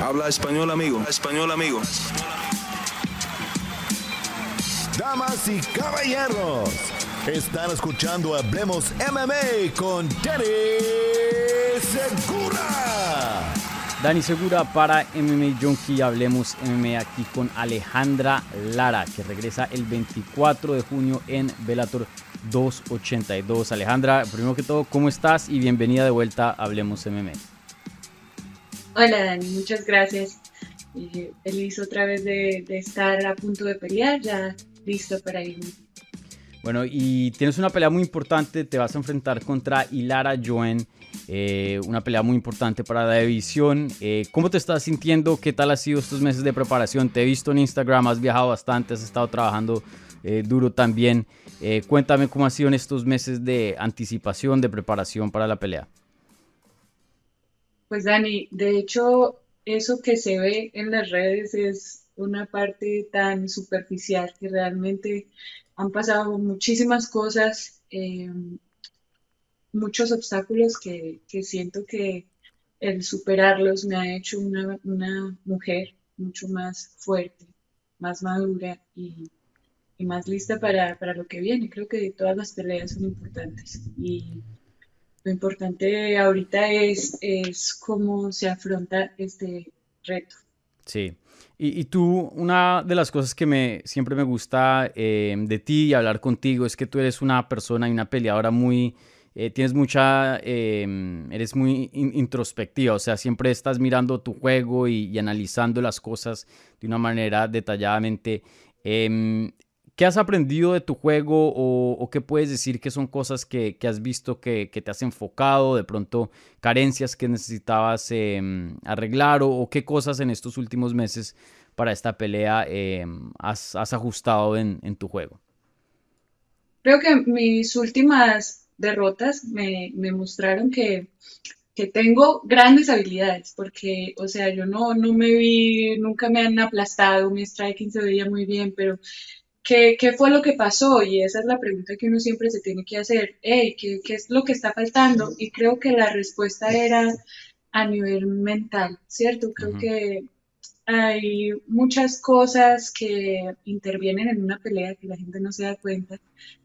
Habla español, amigo. Español, amigo. Damas y caballeros, están escuchando Hablemos MMA con Danny Segura. Dani Segura para MMA Junkie. Hablemos MMA aquí con Alejandra Lara, que regresa el 24 de junio en Bellator 282. Alejandra, primero que todo, ¿cómo estás? Y bienvenida de vuelta a Hablemos MMA. Hola Dani, muchas gracias. feliz otra vez de, estar a punto de pelear, ya listo para irme. Bueno, y tienes una pelea muy importante, te vas a enfrentar contra Hilara Joen, eh, una pelea muy importante para la división. Eh, ¿Cómo te estás sintiendo? ¿Qué tal ha sido estos meses de preparación? Te he visto en Instagram, has viajado bastante, has estado trabajando eh, duro también. cuéntame cómo han sido estos meses de anticipación, de preparación para la pelea. Pues Dani, de hecho, eso que se ve en las redes es una parte tan superficial que realmente han pasado muchísimas cosas, eh, muchos obstáculos que, siento que el superarlos me ha hecho una, mujer mucho más fuerte, más madura y, más lista para, para, lo que viene. Creo que todas las peleas son importantes y lo importante ahorita es, es cómo se afronta este reto. Sí. Y, tú, una de las cosas que me, siempre me gusta eh, de ti y hablar contigo es que tú eres una persona y una peleadora muy, eh, tienes mucha, em, eres muy introspectiva, o sea, siempre estás mirando tu juego y, y analizando las cosas de una manera detalladamente. Em, ¿Qué has aprendido de tu juego o, qué puedes decir que son cosas que, has visto que, te has enfocado, de pronto carencias que necesitabas em, arreglar o, qué cosas en estos últimos meses para esta pelea em, has, ajustado en, tu juego? Creo que mis últimas derrotas me, mostraron que, tengo grandes habilidades, porque, o sea, yo no, no me vi, nunca me han aplastado, mi striking se veía muy bien, pero ¿Qué, fue lo que pasó? Y esa es la pregunta que uno siempre se tiene que hacer. Hey, ¿qué, es lo que está faltando? Y creo que la respuesta era a nivel mental, ¿cierto? Creo que hay muchas cosas que intervienen en una pelea que la gente no se da cuenta.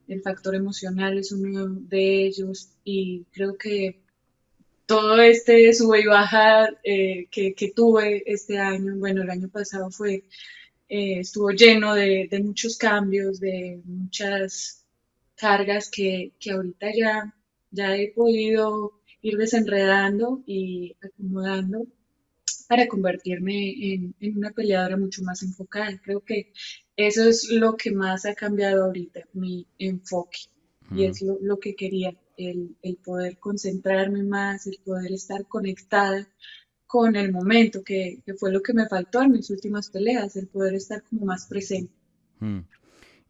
El factor emocional es uno de ellos y creo que todo este sube y baja eh, que, que tuve este año, bueno, el año pasado fue eh, estuvo lleno de, muchos cambios, de muchas cargas que, ahorita ya, ya he podido ir desenredando y acomodando para convertirme en, una peleadora mucho más enfocada. Creo que eso es lo que más ha cambiado ahorita, mi enfoque. Y es lo, lo que quería, el, el, poder concentrarme más, el poder estar conectada con el momento, que, fue lo que me faltó en mis últimas peleas, el poder estar como más presente. Hmm.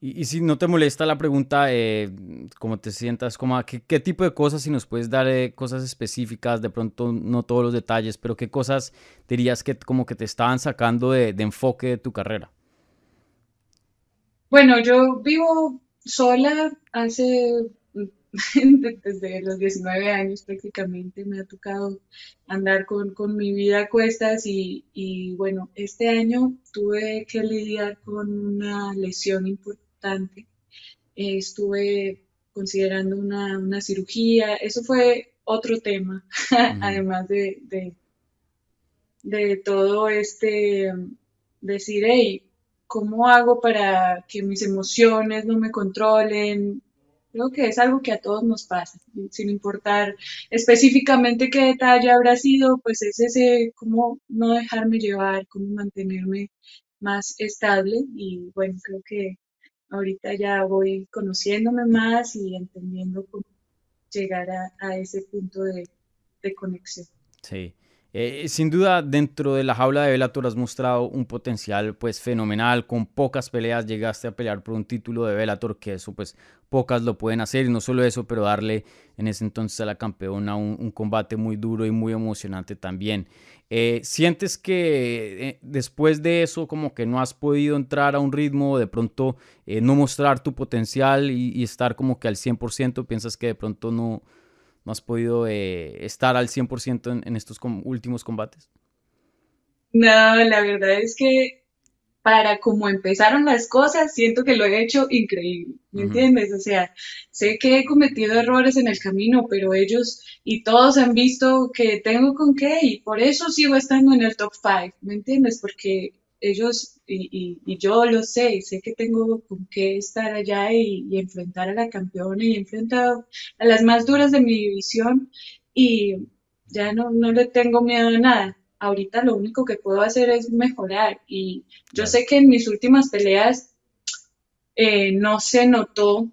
Y, si no te molesta la pregunta, eh, ¿cómo te sientas? Como, ¿qué, ¿qué, tipo de cosas, si nos puedes dar eh, cosas específicas, de pronto no todos los detalles, pero qué cosas dirías que como que te estaban sacando de, de enfoque de tu carrera? Bueno, yo vivo sola hace desde los 19 años prácticamente me ha tocado andar con, mi vida a cuestas y, bueno, este año tuve que lidiar con una lesión importante. estuve considerando una, cirugía, eso fue otro tema, además de, de, todo este decir, hey, ¿cómo hago para que mis emociones no me controlen? Creo que es algo que a todos nos pasa, sin importar específicamente qué detalle habrá sido, pues es ese cómo no dejarme llevar, cómo mantenerme más estable y bueno, creo que ahorita ya voy conociéndome más y entendiendo cómo llegar a, ese punto de, de conexión. Sí. Eh, sin duda, dentro de la jaula de Bellator has mostrado un potencial pues fenomenal. Con pocas peleas llegaste a pelear por un título de Bellator, que eso pues pocas lo pueden hacer. Y no solo eso, pero darle en ese entonces a la campeona un, combate muy duro y muy emocionante también. Eh, ¿Sientes que eh, después de eso como que no has podido entrar a un ritmo, de pronto no mostrar tu potencial y, y estar como que al 100%? ¿Piensas que de pronto no no has podido eh, estar al 100% en, en, estos últimos combates? No, la verdad es que para como empezaron las cosas, siento que lo he hecho increíble, ¿me entiendes? O sea, sé que he cometido errores en el camino, pero ellos y todos han visto que tengo con qué y por eso sigo estando en el top 5, ¿me entiendes? Porque ellos y, yo lo sé, sé que tengo con qué estar allá y, enfrentar a la campeona y enfrentar a las más duras de mi división y ya no, no le tengo miedo a nada. Ahorita lo único que puedo hacer es mejorar y yo sé que en mis últimas peleas eh, no se notó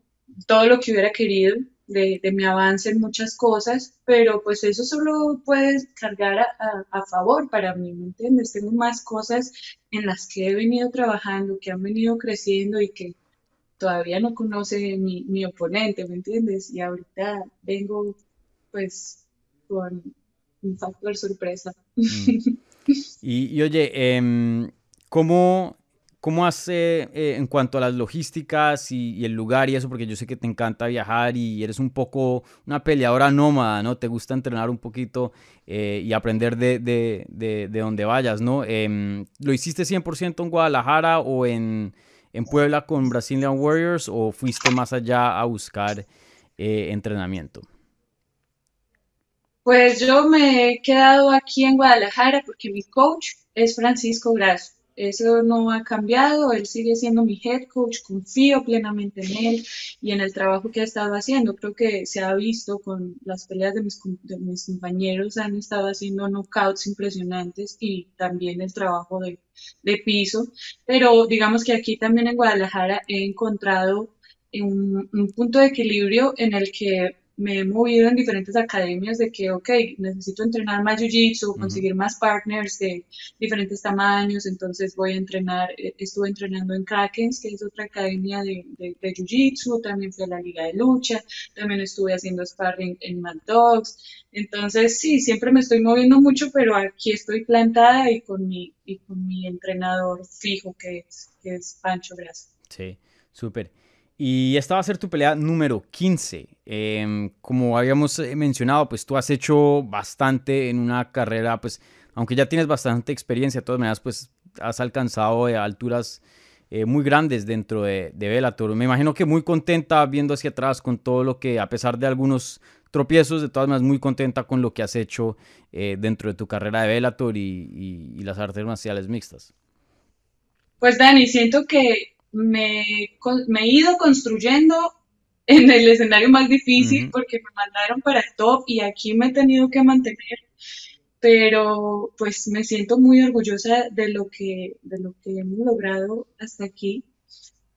todo lo que hubiera querido de, mi avance en muchas cosas, pero pues eso solo puede cargar a, favor para mí, ¿me entiendes? Tengo más cosas en las que he venido trabajando, que han venido creciendo y que todavía no conoce mi, mi oponente, ¿me entiendes? Y ahorita vengo pues con un factor sorpresa. Mm. Y, oye, eh, ¿cómo, ¿cómo hace eh, en cuanto a las logísticas y, el lugar y eso? Porque yo sé que te encanta viajar y eres un poco una peleadora nómada, ¿no? Te gusta entrenar un poquito eh, y aprender de, de, de, donde vayas, ¿no? Em, ¿Lo hiciste 100% en Guadalajara o en, en, Puebla con Brazilian Warriors o fuiste más allá a buscar eh, entrenamiento? Pues yo me he quedado aquí en Guadalajara porque mi coach es Francisco Grasso. Eso no ha cambiado, él sigue siendo mi head coach, confío plenamente en él y en el trabajo que ha estado haciendo. Creo que se ha visto con las peleas de mis, compañeros, han estado haciendo knockouts impresionantes y también el trabajo de, piso. Pero digamos que aquí también en Guadalajara he encontrado un punto de equilibrio en el que me he movido en diferentes academias de que, ok, necesito entrenar más jiu-jitsu, conseguir más partners de diferentes tamaños, entonces voy a entrenar, eh, estuve entrenando en Krakens, que es otra academia de, de, jiu-jitsu, también fui a la liga de lucha, también estuve haciendo sparring en Mad Dogs, entonces sí, siempre me estoy moviendo mucho, pero aquí estoy plantada y con mi, y con mi entrenador fijo que es, que es Pancho Grasa. Sí, súper. Y esta va a ser tu pelea número 15. Em, como habíamos eh, mencionado, pues tú has hecho bastante en una carrera, pues aunque ya tienes bastante experiencia, de todas maneras, pues has alcanzado eh, alturas eh, muy grandes dentro de, de Bellator. Me imagino que muy contenta viendo hacia atrás con todo lo que, a pesar de algunos tropiezos, de todas maneras muy contenta con lo que has hecho dentro de tu carrera de Bellator y, y las artes marciales mixtas. Pues Dani, siento que me, me, he ido construyendo en el escenario más difícil porque me mandaron para el top y aquí me he tenido que mantener, pero pues me siento muy orgullosa de lo que, de lo que hemos logrado hasta aquí.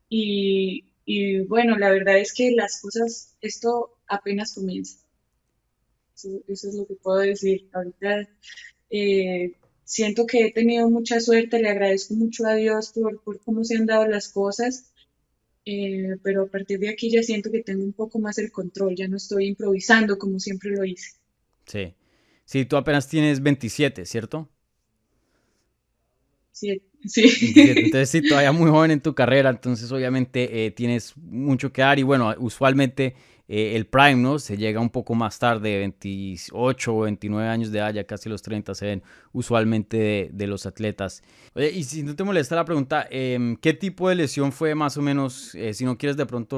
Y, y bueno, la verdad es que las cosas, esto apenas comienza. Eso, es lo que puedo decir. Ahorita eh, siento que he tenido mucha suerte, le agradezco mucho a Dios por, cómo se han dado las cosas, eh, pero a partir de aquí ya siento que tengo un poco más el control, ya no estoy improvisando como siempre lo hice. Sí, sí, tú apenas tienes 27, ¿cierto? Sí, sí. Entonces sí, todavía muy joven en tu carrera, entonces obviamente eh, tienes mucho que dar y bueno, usualmente eh, el prime, ¿no? Se llega un poco más tarde, 28 o 29 años de edad, ya casi los 30 se ven usualmente de, los atletas. Oye, y si no te molesta la pregunta, em, ¿qué tipo de lesión fue más o menos, eh, si no quieres de pronto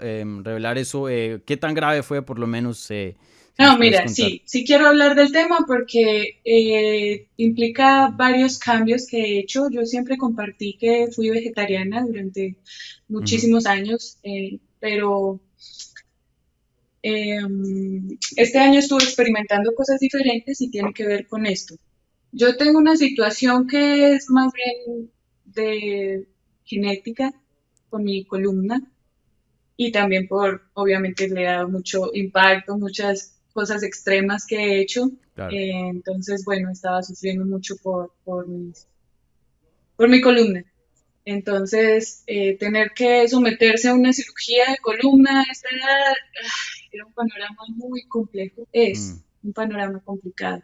em, revelar eso, eh, qué tan grave fue por lo menos? no, mira, sí, sí quiero hablar del tema porque implica varios cambios que he hecho. Yo siempre compartí que fui vegetariana durante muchísimos años, pero Em, este año estuve experimentando cosas diferentes y tiene que ver con esto. Yo tengo una situación que es más bien de genética con mi columna y también por, obviamente, le he dado mucho impacto, muchas cosas extremas que he hecho. Eh, entonces, bueno, estaba sufriendo mucho por, por, por mi columna. Entonces, eh, tener que someterse a una cirugía de columna a esta edad, era un panorama muy complejo, es mm. un panorama complicado.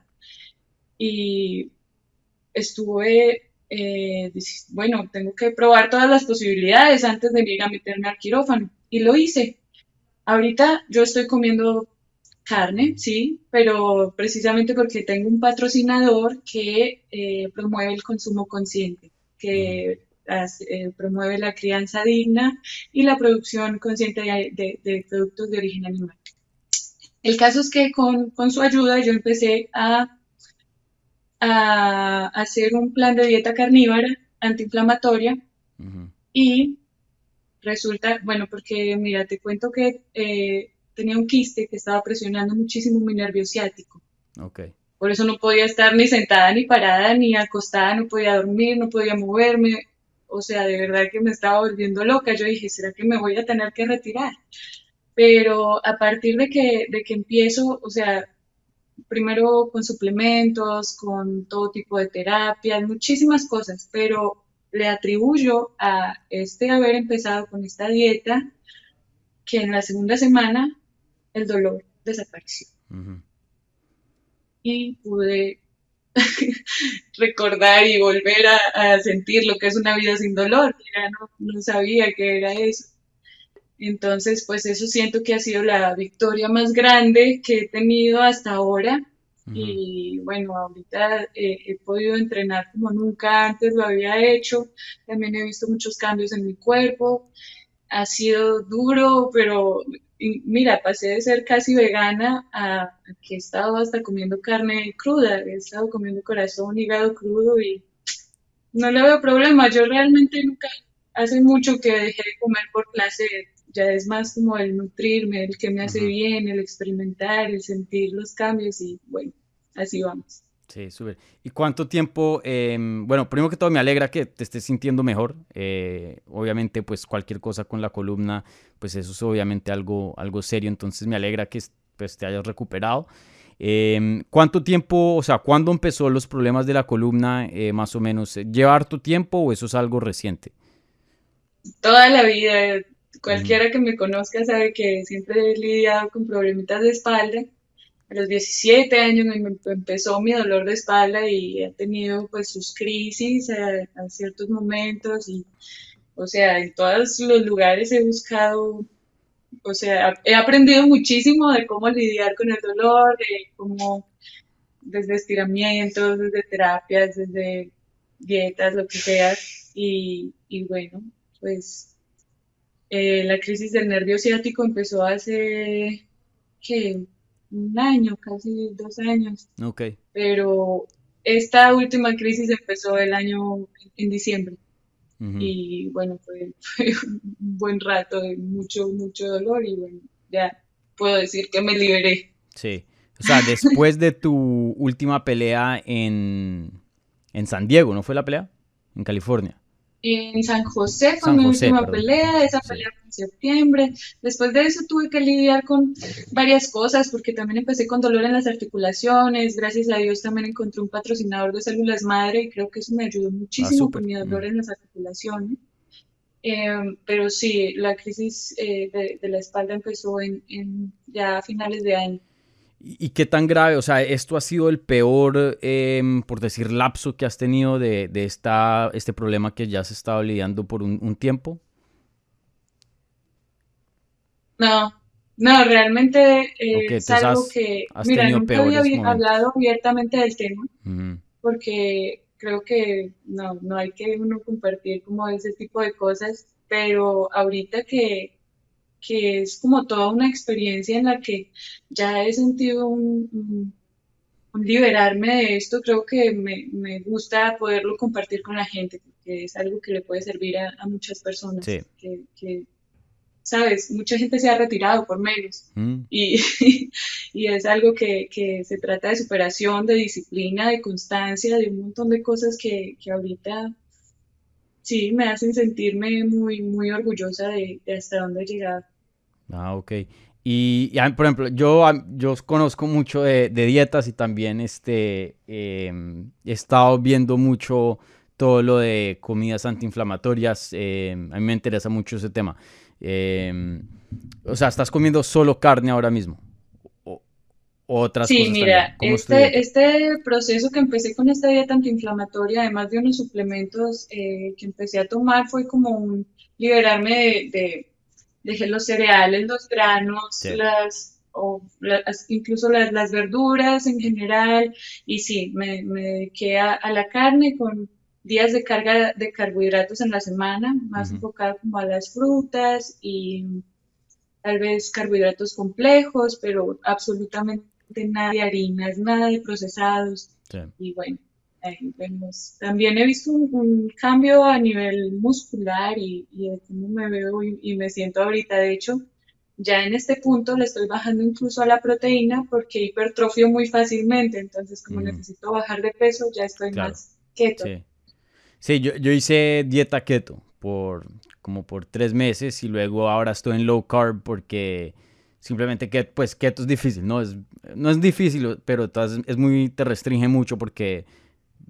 Y estuve, eh, bueno, tengo que probar todas las posibilidades antes de ir a meterme al quirófano. Y lo hice. Ahorita yo estoy comiendo carne, sí, pero precisamente porque tengo un patrocinador que eh, promueve el consumo consciente, que eh, promueve la crianza digna y la producción consciente de, productos de origen animal. El caso es que con, su ayuda yo empecé a, a, hacer un plan de dieta carnívora antiinflamatoria y resulta, bueno, porque mira, te cuento que eh, tenía un quiste que estaba presionando muchísimo mi nervio ciático. Okay. Por eso no podía estar ni sentada, ni parada, ni acostada, no podía dormir, no podía moverme. O sea, de verdad que me estaba volviendo loca. Yo dije, ¿será que me voy a tener que retirar? Pero a partir de que, de que empiezo, o sea, primero con suplementos, con todo tipo de terapias, muchísimas cosas, pero le atribuyo a este haber empezado con esta dieta que en la segunda semana el dolor desapareció. Y pude recordar y volver a, sentir lo que es una vida sin dolor, ya no, sabía que era eso. Entonces, pues eso siento que ha sido la victoria más grande que he tenido hasta ahora. Y bueno, ahorita eh, he podido entrenar como nunca antes lo había hecho. También he visto muchos cambios en mi cuerpo. Ha sido duro, pero mira, pasé de ser casi vegana a, que he estado hasta comiendo carne cruda, he estado comiendo corazón, hígado crudo y no le veo problema. Yo realmente nunca, hace mucho que dejé de comer por placer, ya es más como el nutrirme, el que me hace bien, el experimentar, el sentir los cambios y bueno, así vamos. Sí, súper. ¿Y cuánto tiempo? Em, bueno, primero que todo me alegra que te estés sintiendo mejor. Eh, obviamente, pues cualquier cosa con la columna, pues eso es obviamente algo, algo serio. Entonces me alegra que pues, te hayas recuperado. Em, ¿Cuánto tiempo, o sea, cuándo empezó los problemas de la columna, eh, más o menos? ¿Llevar tu tiempo o eso es algo reciente? Toda la vida. Cualquiera que me conozca sabe que siempre he lidiado con problemitas de espalda a los 17 años me empezó mi dolor de espalda y he tenido pues sus crisis a, ciertos momentos y o sea, en todos los lugares he buscado, o sea, he aprendido muchísimo de cómo lidiar con el dolor, de cómo desde estiramientos, desde terapias, desde dietas, lo que sea y, y bueno, pues eh, la crisis del nervio ciático empezó hace que un año, casi dos años. Ok. Pero esta última crisis empezó el año en diciembre. Y bueno, fue, un buen rato de mucho, mucho dolor y bueno, ya puedo decir que me liberé. Sí. O sea, después de tu última pelea en, en San Diego, ¿no fue la pelea? En California en San José fue mi última pelea, esa pelea en septiembre. Después de eso tuve que lidiar con varias cosas porque también empecé con dolor en las articulaciones. Gracias a Dios también encontré un patrocinador de células madre y creo que eso me ayudó muchísimo ah, con mi dolor en las articulaciones. Em, pero sí, la crisis eh, de, la espalda empezó en, en ya a finales de año. ¿Y qué tan grave? O sea, ¿esto ha sido el peor, em, por decir, lapso que has tenido de, esta, este problema que ya has estado lidiando por un, tiempo? No, no, realmente eh, es algo que, mira, nunca había hablado abiertamente del tema, porque creo que no, no hay que uno compartir como ese tipo de cosas, pero ahorita que, que es como toda una experiencia en la que ya he sentido un, liberarme de esto, creo que me, gusta poderlo compartir con la gente, porque es algo que le puede servir a, muchas personas. Que, sabes, mucha gente se ha retirado por menos mm. y, y, es algo que, que, se trata de superación, de disciplina, de constancia, de un montón de cosas que, que ahorita sí me hacen sentirme muy, muy orgullosa de, hasta dónde he llegado. Ah, ok. Y, por ejemplo, yo, yo conozco mucho de, dietas y también este, em, he estado viendo mucho todo lo de comidas antiinflamatorias. Em, a mí me interesa mucho ese tema. Em, o sea, ¿estás comiendo solo carne ahora mismo? otras sí, mira, este, este proceso que empecé con esta dieta antiinflamatoria, además de unos suplementos eh, que empecé a tomar, fue como un liberarme de, dejé los cereales, los granos, las, o incluso las, verduras en general, y sí, me, me dediqué a, la carne con días de carga de carbohidratos en la semana, más enfocado como a las frutas y tal vez carbohidratos complejos, pero absolutamente nada de harinas, nada de procesados. Y bueno, ahí vemos. También he visto un, cambio a nivel muscular y, de cómo me veo y, me siento ahorita. De hecho, ya en este punto le estoy bajando incluso a la proteína porque hipertrofio muy fácilmente. Entonces, como necesito bajar de peso, ya estoy más keto. Sí, yo, yo hice dieta keto por como por tres meses y luego ahora estoy en low carb porque simplemente que pues keto es difícil, no es, no es difícil, pero es muy, te restringe mucho porque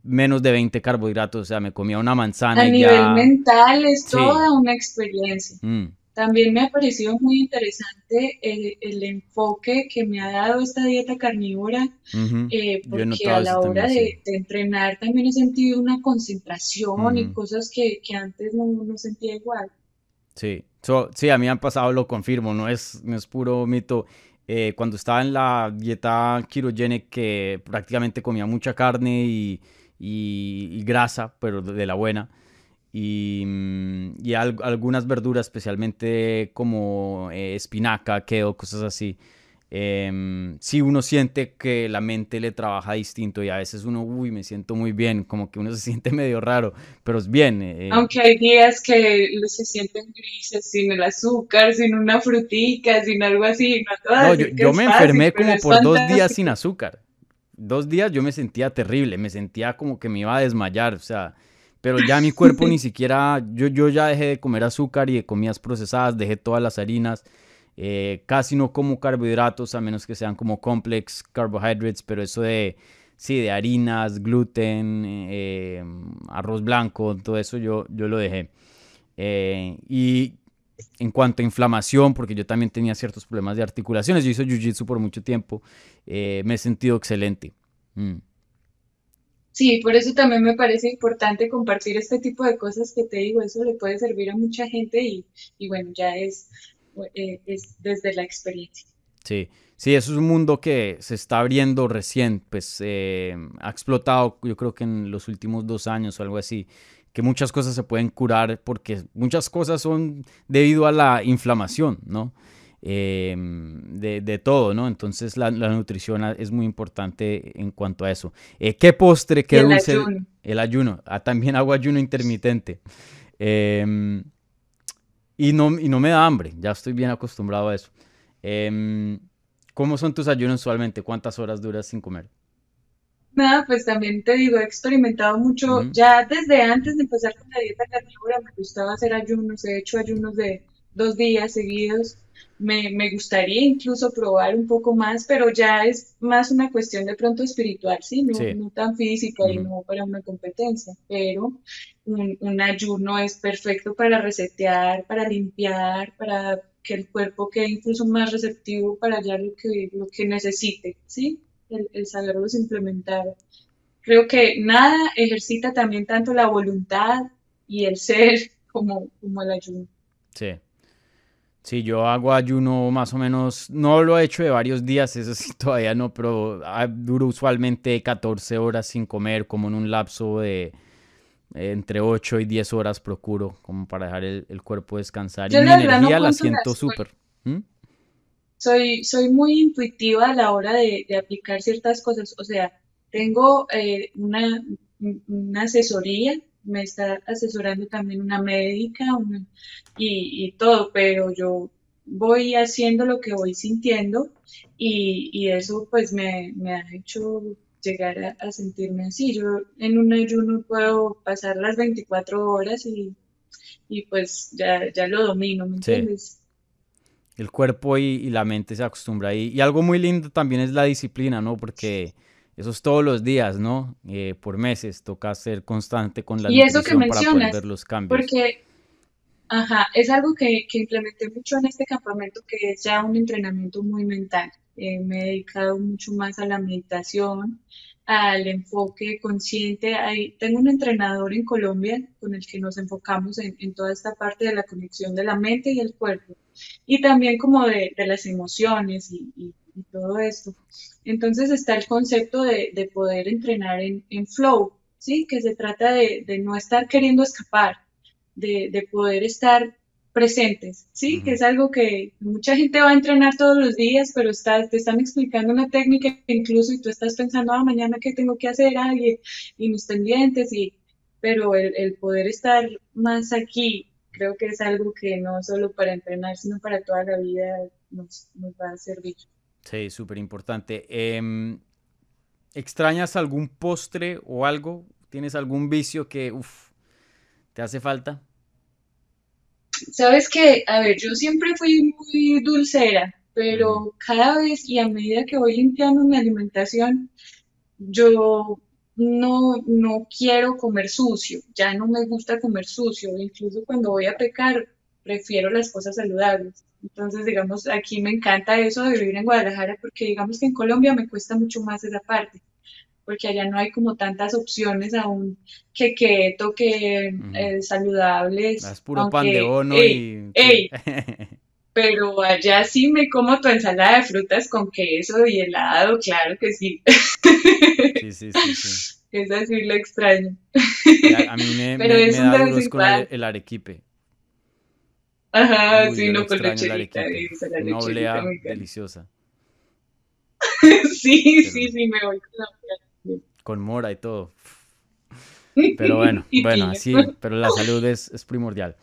menos de 20 carbohidratos, o sea, me comía una manzana. A y nivel mental es toda una experiencia. Mm. También me ha parecido muy interesante el, enfoque que me ha dado esta dieta carnívora, eh, porque a la hora de, entrenar también he sentido una concentración y cosas que, antes no, no, sentía igual. Sí, sí, a mí han pasado, lo confirmo, no es, no es puro mito. Eh, cuando estaba en la dieta ketogenic que prácticamente comía mucha carne y, y grasa, pero de la buena, y, mm, y algunas verduras, especialmente como eh, espinaca, kale, cosas así. Eh, sí, uno siente que la mente le trabaja distinto y a veces uno, uy, me siento muy bien, como que uno se siente medio raro, pero es bien. Eh, Aunque hay días que se sienten grises, sin el azúcar, sin una frutica, sin algo así. No, yo, me enfermé como por dos días sin azúcar. Dos días yo me sentía terrible, me sentía como que me iba a desmayar, o sea, pero ya mi cuerpo ni siquiera, yo, yo ya dejé de comer azúcar y de comidas procesadas, dejé todas las harinas, eh, casi no como carbohidratos a menos que sean como complex carbohydrates, pero eso de, sí, de harinas, gluten, eh, arroz blanco, todo eso yo, yo lo dejé. Eh, y en cuanto a inflamación, porque yo también tenía ciertos problemas de articulaciones, yo hice jiu-jitsu por mucho tiempo, me he sentido excelente. Mm. Sí, por eso también me parece importante compartir este tipo de cosas que te digo, eso le puede servir a mucha gente y, bueno, ya es, eh, es desde la experiencia. Sí, sí, eso es un mundo que se está abriendo recién, pues eh, ha explotado yo creo que en los últimos dos años o algo así, que muchas cosas se pueden curar porque muchas cosas son debido a la inflamación, ¿no? Em, de, todo, ¿no? Entonces la, nutrición es muy importante en cuanto a eso. Eh, ¿Qué postre, qué el dulce? Ayuno. El ayuno. Ah, también hago ayuno intermitente. Em, y, no, y no me da hambre, ya estoy bien acostumbrado a eso. Em, ¿Cómo son tus ayunos usualmente? ¿Cuántas horas duras sin comer? Nada, pues también te digo, he experimentado mucho, ya desde antes de empezar con la dieta carnívora me gustaba hacer ayunos, he hecho ayunos de dos días seguidos me, me, gustaría incluso probar un poco más, pero ya es más una cuestión de pronto espiritual, ¿sí? No, no tan física y no para una competencia, pero un, un, ayuno es perfecto para resetear, para limpiar, para que el cuerpo quede incluso más receptivo para ya lo que, lo que necesite, ¿sí? El, el saberlos implementar. Creo que nada ejercita también tanto la voluntad y el ser como, como el ayuno. Sí. Sí, yo hago ayuno más o menos, no lo he hecho de varios días, eso sí todavía no, pero ah, duro usualmente 14 horas sin comer, como en un lapso de entre 8 y 10 horas procuro, como para dejar el, cuerpo descansar. y mi energía la siento súper. ¿Mm? Soy, soy muy intuitiva a la hora de, aplicar ciertas cosas, o sea, tengo eh, una, una asesoría me está asesorando también una médica y, todo, pero yo voy haciendo lo que voy sintiendo y, eso pues me, ha hecho llegar a, sentirme así. Yo en un ayuno puedo pasar las 24 horas y, pues ya, ya lo domino, ¿me entiendes? El cuerpo y, y, la mente se acostumbra. Y, y algo muy lindo también es la disciplina, ¿no? Porque eso es todos los días, ¿no? Eh, por meses, toca ser constante con la y eso que para poder ver los cambios. Porque, ajá, es algo que, que, implementé mucho en este campamento, que es ya un entrenamiento muy mental. Eh, me he dedicado mucho más a la meditación, al enfoque consciente. Hay, tengo un entrenador en Colombia con el que nos enfocamos en, toda esta parte de la conexión de la mente y el cuerpo y también como de, las emociones y, todo esto. Entonces está el concepto de, poder entrenar en, flow, ¿sí? Que se trata de, no estar queriendo escapar, de, poder estar presentes, ¿sí? Que es algo que mucha gente va a entrenar todos los días, pero está, te están explicando una técnica incluso y tú estás pensando, ah, mañana qué tengo que hacer, y, y mis pendientes, y, pero el, poder estar más aquí, creo que es algo que no solo para entrenar, sino para toda la vida nos, nos va a servir. Sí, súper importante. Em, ¿Extrañas algún postre o algo? ¿Tienes algún vicio que, uff, te hace falta? Sabes que, a ver, yo siempre fui muy dulcera, pero cada vez y a medida que voy limpiando mi alimentación, yo no, no quiero comer sucio, ya no me gusta comer sucio, incluso cuando voy a pecar, prefiero las cosas saludables. Entonces, digamos, aquí me encanta eso de vivir en Guadalajara porque digamos que en Colombia me cuesta mucho más esa parte porque allá no hay como tantas opciones aún que keto, que eh, saludables. Es puro pan de bono y... pero allá sí me como tu ensalada de frutas con queso y helado, claro que sí. Sí, sí, sí, sí. Es así lo extraño. A, mí me, me, da el, arequipe. Ajá, sí, no, con la chelita. Una olea deliciosa. sí, sí, sí, me voy con la con mora y todo. Pero bueno, bueno, así, pero la salud es, primordial.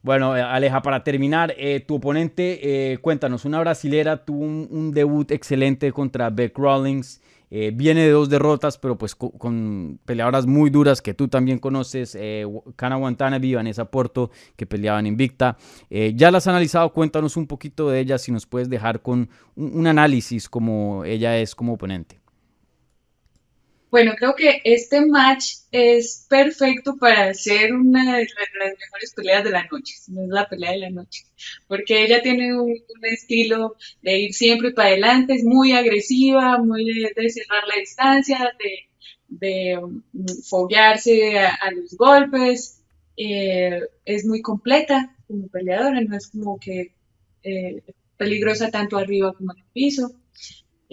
Bueno, eh, Aleja, para terminar, eh, tu oponente, eh, cuéntanos, una brasilera tuvo un, debut excelente contra Beck Rawlings. Viene de dos derrotas, pero pues con, peleadoras muy duras que tú también conoces, eh, Kana Watanabe, Vanessa Porto, que peleaban invicta. ya las has analizado, cuéntanos un poquito de ellas, si nos puedes dejar con un análisis como ella es como oponente. Bueno, creo que este match es perfecto para hacer una de las mejores peleas de la noche, no es la pelea de la noche, porque ella tiene un, estilo de ir siempre para adelante, es muy agresiva, muy de, cerrar la distancia, de, um, foguearse a, los golpes, eh, es muy completa como peleadora, no es como que eh, peligrosa tanto arriba como en el piso.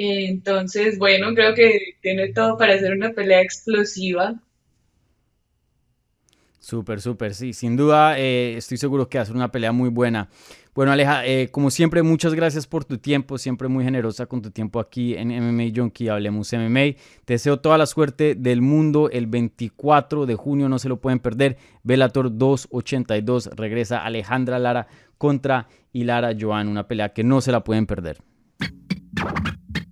Entonces, bueno, creo que tiene todo para hacer una pelea explosiva. Súper, súper, sí, sin duda eh, estoy seguro que va a ser una pelea muy buena. Bueno, Aleja, eh, como siempre, muchas gracias por tu tiempo, siempre muy generosa con tu tiempo aquí en MMA Junkie, Hablemos MMA. Te deseo toda la suerte del mundo el 24 de junio, no se lo pueden perder. Velator 282 regresa Alejandra Lara contra Hilara Joan, una pelea que no se la pueden perder.